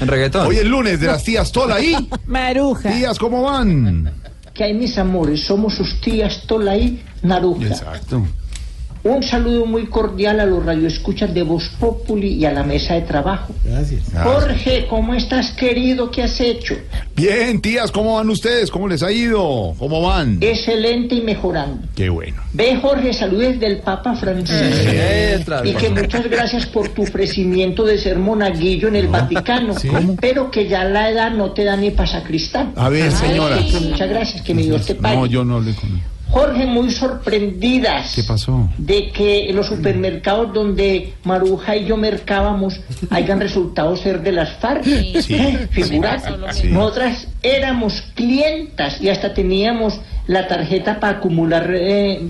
En reggaetón. Hoy es lunes de las tías Tola y Maruja. tías, ¿cómo van? Que hay mis amores, somos sus tías Tola y Naruja. Exacto. Un saludo muy cordial a los radioescuchas de Voz Populi y a la mesa de trabajo. Gracias. Jorge, ¿cómo estás, querido? ¿Qué has hecho? Bien, tías, ¿cómo van ustedes? ¿Cómo les ha ido? ¿Cómo van? Excelente y mejorando. Qué bueno. Ve, Jorge, saludes del Papa Francisco. Entra, Y que muchas gracias por tu ofrecimiento de ser monaguillo en el Vaticano. ¿Cómo? Pero que ya la edad no te da ni para sacristán. A ver, señora. Ay, muchas gracias, que mi Dios te pague. No, yo no hablé con Jorge, muy sorprendidas. ¿Qué pasó? De que en los supermercados donde Maruja y yo mercábamos hayan resultado ser de las FARC. ¿Eh? Sí. Nosotras éramos clientas y hasta teníamos la tarjeta para acumular eh,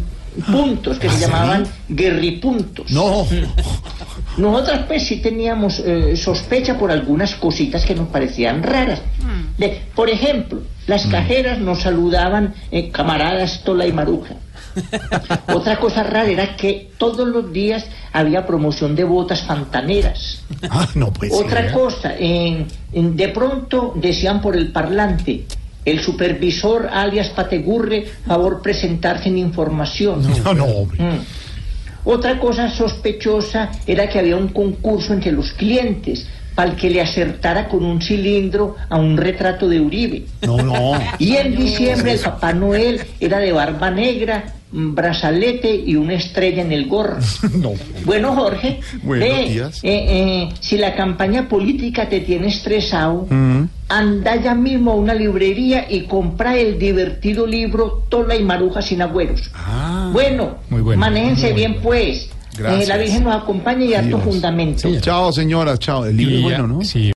puntos que se llamaban guerripuntos. No. Nosotras pues sí teníamos eh, sospecha por algunas cositas que nos parecían raras. De- por ejemplo, las cajeras nos saludaban eh, camaradas Tola y Maruja. Otra cosa rara era que todos los días había promoción de botas fantaneras. Ah, no puede ser. Otra cosa, en- en- de pronto decían por el parlante, el supervisor alias Pategurre, favor presentarse en información. No, no, hombre. Mm. Otra cosa sospechosa era que había un concurso entre los clientes para el que le acertara con un cilindro a un retrato de Uribe. No, no. Y en diciembre el Papá Noel era de barba negra, brazalete y una estrella en el gorro. No. Bueno, Jorge, Bueno, ve, tías. eh, eh, si la campaña política te tiene estresado, Mm. anda ya mismo a una librería y compra el divertido libro Tola y Maruja sin agüeros. Ah. Bueno, bueno. manéjense bien pues. Gracias. Eh, la Virgen nos acompaña y harto fundamento. Chao, señora, chao. El libro es bueno, ¿no? Sí,